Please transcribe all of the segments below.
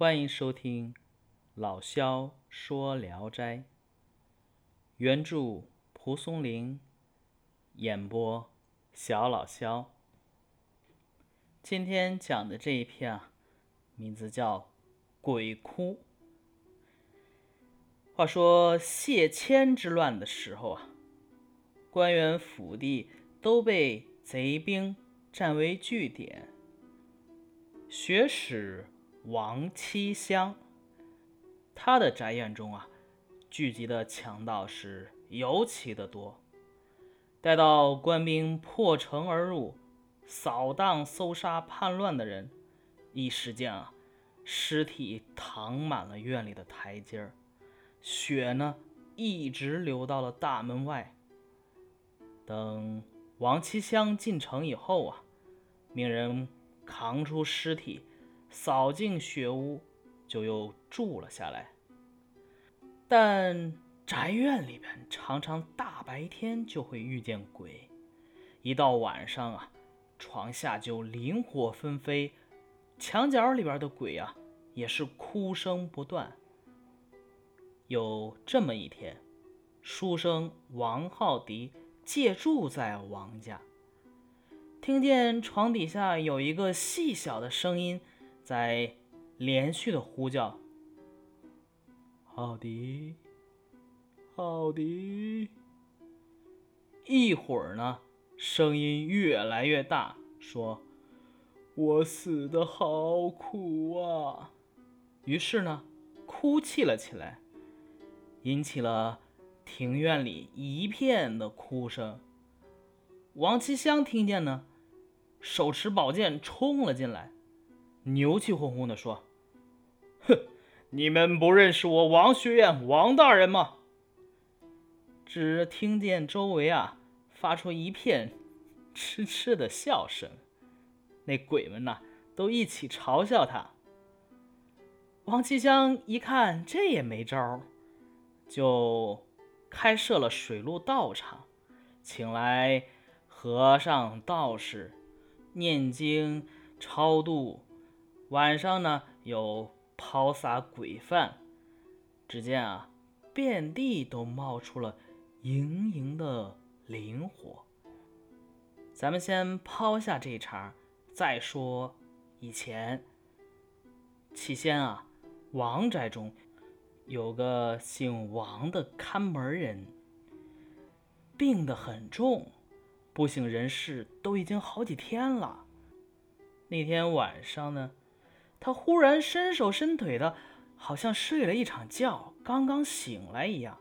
欢迎收听老萧说《聊斋》，原著蒲松龄，演播小老萧。今天讲的这一篇啊，名字叫《鬼哭》。话说谢谦之乱的时候啊，官员府邸都被贼兵占为据点，学史。王七香，他的宅院中啊，聚集的强盗是尤其的多。待到官兵破城而入，扫荡搜杀叛乱的人，一时间啊，尸体躺满了院里的台阶儿，血呢一直流到了大门外。等王七香进城以后啊，命人扛出尸体。扫净雪屋，就又住了下来。但宅院里边常常大白天就会遇见鬼，一到晚上啊，床下就灵火纷飞，墙角里边的鬼啊也是哭声不断。有这么一天，书生王浩迪借住在王家，听见床底下有一个细小的声音。在连续的呼叫，奥迪，奥迪。一会儿呢，声音越来越大，说：“我死的好苦啊！”于是呢，哭泣了起来，引起了庭院里一片的哭声。王七香听见呢，手持宝剑冲了进来。牛气哄哄地说：“哼，你们不认识我王学院王大人吗？”只听见周围啊发出一片痴痴的笑声，那鬼们呐都一起嘲笑他。王七香一看这也没招就开设了水陆道场，请来和尚道士念经超度。晚上呢，有抛洒鬼饭，只见啊，遍地都冒出了盈盈的灵火。咱们先抛下这一茬，再说以前。起先啊，王宅中有个姓王的看门人，病得很重，不省人事，都已经好几天了。那天晚上呢。他忽然伸手伸腿的，好像睡了一场觉，刚刚醒来一样。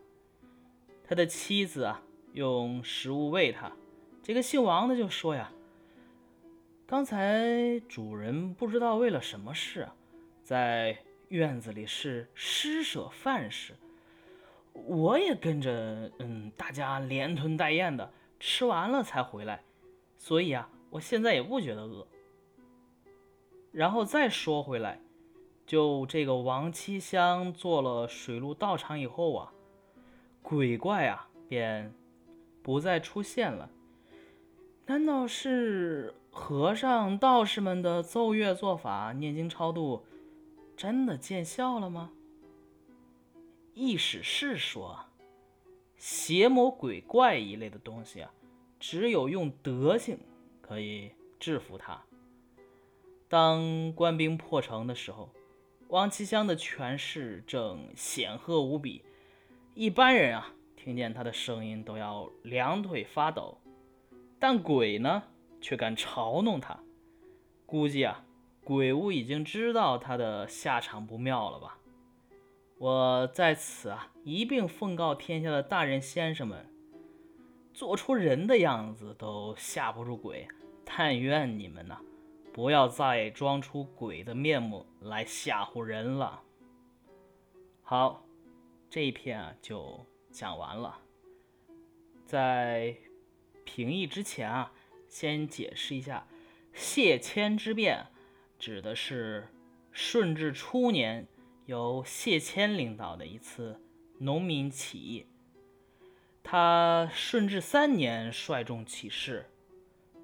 他的妻子啊，用食物喂他。这个姓王的就说呀：“刚才主人不知道为了什么事，在院子里是施舍饭食，我也跟着，嗯，大家连吞带咽的吃完了才回来，所以啊，我现在也不觉得饿。”然后再说回来，就这个王七香做了水陆道场以后啊，鬼怪啊便不再出现了。难道是和尚道士们的奏乐做法、念经超度真的见效了吗？意史是说，邪魔鬼怪一类的东西啊，只有用德行可以制服它。当官兵破城的时候，王其香的权势正显赫无比，一般人啊听见他的声音都要两腿发抖，但鬼呢却敢嘲弄他。估计啊，鬼屋已经知道他的下场不妙了吧？我在此啊一并奉告天下的大人先生们，做出人的样子都吓不住鬼，但愿你们呐。不要再装出鬼的面目来吓唬人了。好，这一篇啊就讲完了。在评议之前啊，先解释一下，谢谦之变指的是顺治初年由谢谦领导的一次农民起义。他顺治三年率众起事，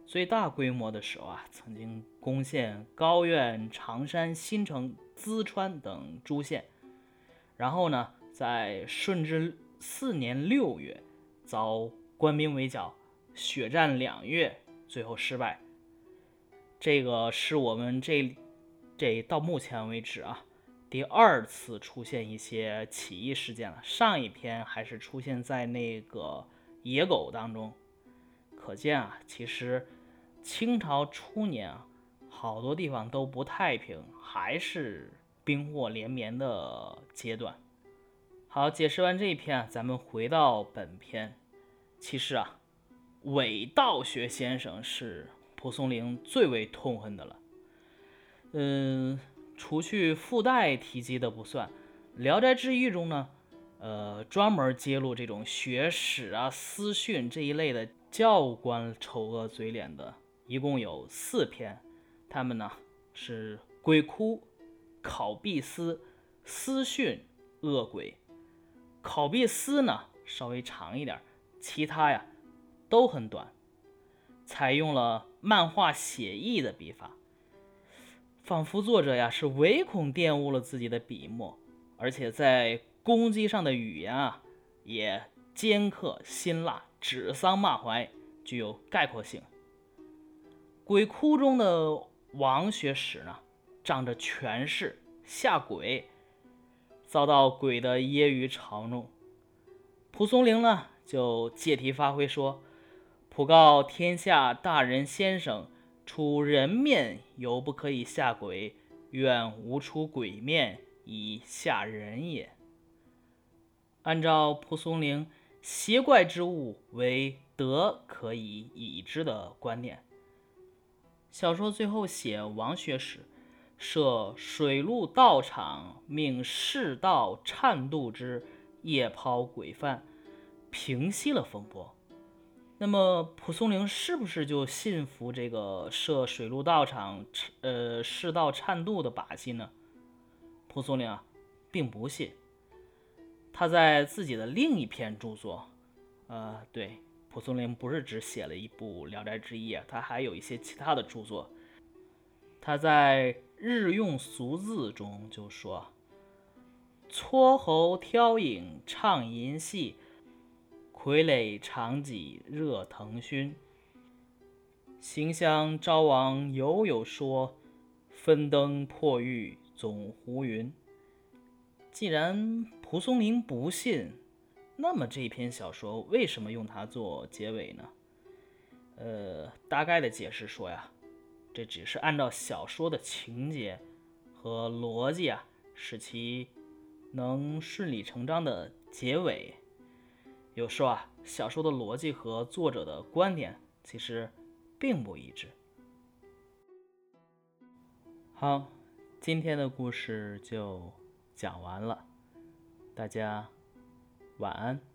最大规模的时候啊，曾经攻陷高院、常山、新城、淄川等诸县。然后呢，在顺治四年六月，遭官兵围剿，血战两月，最后失败。这个是我们这这到目前为止啊，第二次出现一些起义事件了。上一篇还是出现在那个野狗当中，可见啊，其实清朝初年啊，好多地方都不太平，还是兵祸连绵的阶段。好，解释完这一篇啊，咱们回到本篇。其实啊，伪道学先生是蒲松龄最为痛恨的了。嗯，除去附带提及的不算，《聊斋志异》中呢，呃，专门揭露这种学史啊、私训这一类的教官丑恶嘴脸的，一共有四篇。他们呢是鬼哭、考必思、私训、恶鬼。考必思呢稍微长一点，其他呀都很短，采用了漫画写意的笔法，仿佛作者呀是唯恐玷污了自己的笔墨，而且在攻击上的语言啊也尖刻辛辣，指桑骂槐，具有概括性。鬼窟中的王学史呢，仗着权势下鬼。遭到鬼的揶揄嘲弄，蒲松龄呢就借题发挥说：“普告天下大人先生，出人面犹不可以下鬼，愿无出鬼面以下人也。”按照蒲松龄“邪怪之物为德可以已之”的观念，小说最后写王学史。设水陆道场，命世道颤度之，夜抛鬼犯，平息了风波。那么蒲松龄是不是就信服这个设水陆道场，呃世道颤度的把戏呢？蒲松龄啊，并不信。他在自己的另一篇著作，呃，对，蒲松龄不是只写了一部《聊斋志异》，他还有一些其他的著作。他在。日用俗字中就说：“撮喉挑影唱银戏，傀儡长戟热腾熏。行香昭王犹有说，分灯破玉总胡云。”既然蒲松龄不信，那么这篇小说为什么用它做结尾呢？呃，大概的解释说呀。这只是按照小说的情节和逻辑啊，使其能顺理成章的结尾。有时候啊，小说的逻辑和作者的观点其实并不一致。好，今天的故事就讲完了，大家晚安。